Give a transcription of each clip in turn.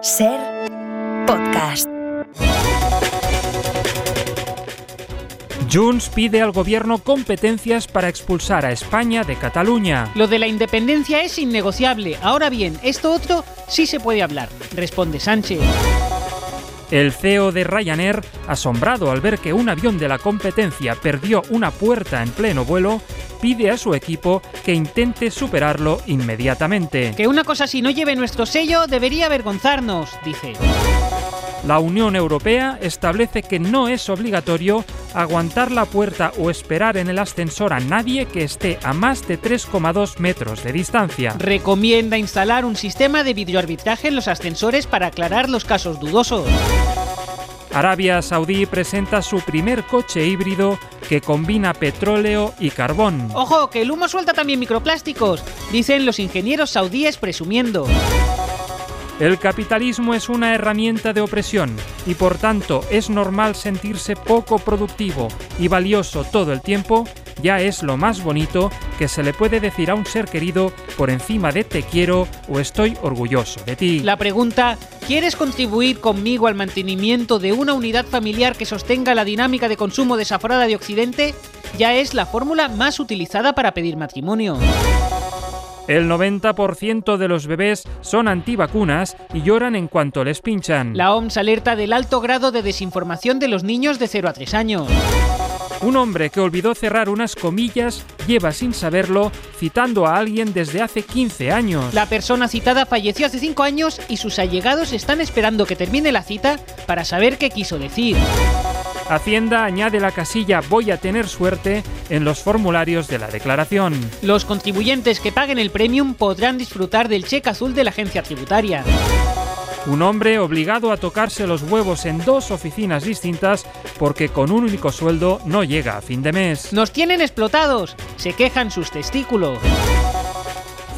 Ser podcast. Junts pide al gobierno competencias para expulsar a España de Cataluña. Lo de la independencia es innegociable. Ahora bien, esto otro sí se puede hablar, responde Sánchez. El CEO de Ryanair, asombrado al ver que un avión de la competencia perdió una puerta en pleno vuelo, pide a su equipo que intente superarlo inmediatamente. Que una cosa así no lleve nuestro sello debería avergonzarnos, dice. La Unión Europea establece que no es obligatorio aguantar la puerta o esperar en el ascensor a nadie que esté a más de 3,2 metros de distancia. Recomienda instalar un sistema de videoarbitraje en los ascensores para aclarar los casos dudosos. Arabia Saudí presenta su primer coche híbrido que combina petróleo y carbón. Ojo, que el humo suelta también microplásticos, dicen los ingenieros saudíes presumiendo. El capitalismo es una herramienta de opresión y por tanto es normal sentirse poco productivo y valioso todo el tiempo, ya es lo más bonito que se le puede decir a un ser querido por encima de te quiero o estoy orgulloso de ti. La pregunta, ¿quieres contribuir conmigo al mantenimiento de una unidad familiar que sostenga la dinámica de consumo desaforada de Occidente? Ya es la fórmula más utilizada para pedir matrimonio. El 90% de los bebés son antivacunas y lloran en cuanto les pinchan. La OMS alerta del alto grado de desinformación de los niños de 0 a 3 años. Un hombre que olvidó cerrar unas comillas lleva sin saberlo citando a alguien desde hace 15 años. La persona citada falleció hace 5 años y sus allegados están esperando que termine la cita para saber qué quiso decir. Hacienda añade la casilla voy a tener suerte en los formularios de la declaración. Los contribuyentes que paguen el premium podrán disfrutar del cheque azul de la agencia tributaria. Un hombre obligado a tocarse los huevos en dos oficinas distintas porque con un único sueldo no llega a fin de mes. Nos tienen explotados, se quejan sus testículos.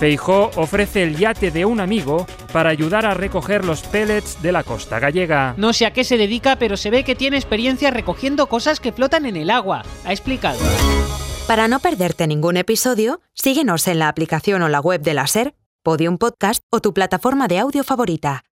Feijó ofrece el yate de un amigo para ayudar a recoger los pellets de la costa gallega. No sé a qué se dedica, pero se ve que tiene experiencia recogiendo cosas que flotan en el agua, ha explicado. Para no perderte ningún episodio, síguenos en la aplicación o la web de la SER, Podium Podcast o tu plataforma de audio favorita.